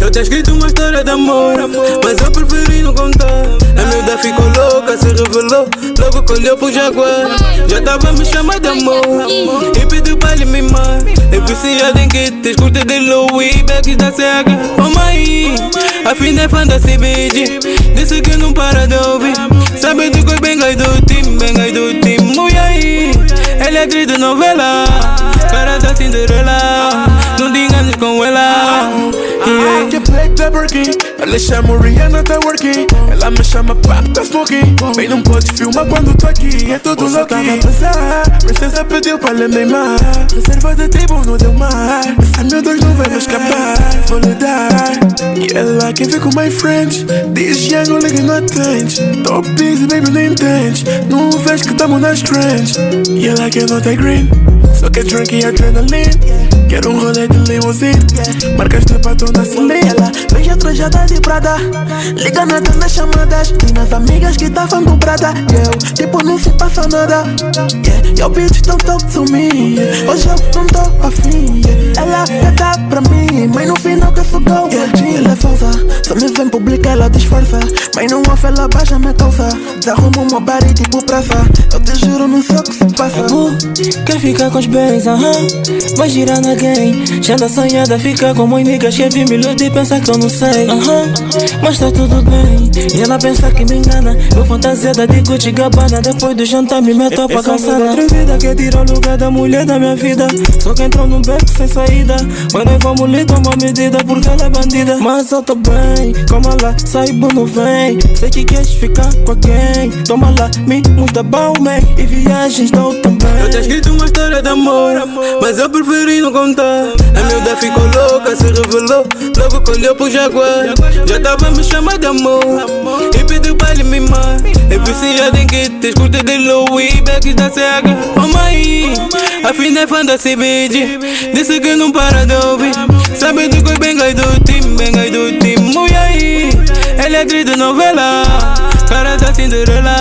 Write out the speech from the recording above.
Eu tinha escrito uma história de amor, mas eu preferi não contar. A miúda ficou louca, se revelou, logo colheu pro jaguar. Já tava me chamando de amor e pediu pra lhe mimar. É viciado em kits, curte de Louis, bags da CH. Oh mãe, a fim de fantasy beat, disse que não para de De novela, cara da Cinderela. Não te enganes com ela. Yeah. Que play tá working Ela chama Rihanna tá working Ela me chama Pap tá smoking Bem não pode filmar quando tô aqui É tudo louco tava a pensar Princesa pediu pra lhe mimar Reserva de tribo no Del Mar ela quer ver com my friends. Diz young, não liga não atende Tô busy, baby, não entende Não vejo que tamo nas trends E ela quer nota green. Só quer drink e adrenaline. Quero um rolê de limousine. Marcas de batom na celine Ela veja trajada de prada. Liga na nas chamadas Minhas amigas que estavam com prada. E eu, tipo, não se passa nada. Yeah. E o bitch tão talk to me. Hoje eu não tô afim. Ela quer dar pra mim Mas no falsa Só me vem publicar, ela disfarça. Mas não off, ela baixa minha calça Desarrumo uma body tipo praça. Eu te juro, não sei o que se passa. Uh, quer ficar com os bens, aham? Vai girar na game. Já anda sonhada, fica com Quer vir me iludir e pensa que eu não sei aham? Mas tá tudo bem E ela pensa que me engana. Eu fantasiada de Gucci Gabbana Depois do jantar me meto pra calçada atrevida quer tirar o lugar da mulher da minha vida. Só que entrou num beco sem saída. Mas nós vamos lhe tomar medida Porque ela é bandida. Mas eu tô bem Calma lá, sai bom não vem Sei que queres ficar com alguém Toma lá, me muda bom, man E viagens dou também Eu tinha escrito uma história de amor, mas eu preferi não contar. A miúda ficou louca, se revelou, logo colheu pro jaguar. Já tava me chamando de amor e pediu pra lhe mimar. É viciado em kits, curte de Louis, bags da CH. Oh mãe, a fim de fantasy beat, disse que não para de ouvir. Sabe do que bem do time, bem Atriz de novela, cara da Cinderela.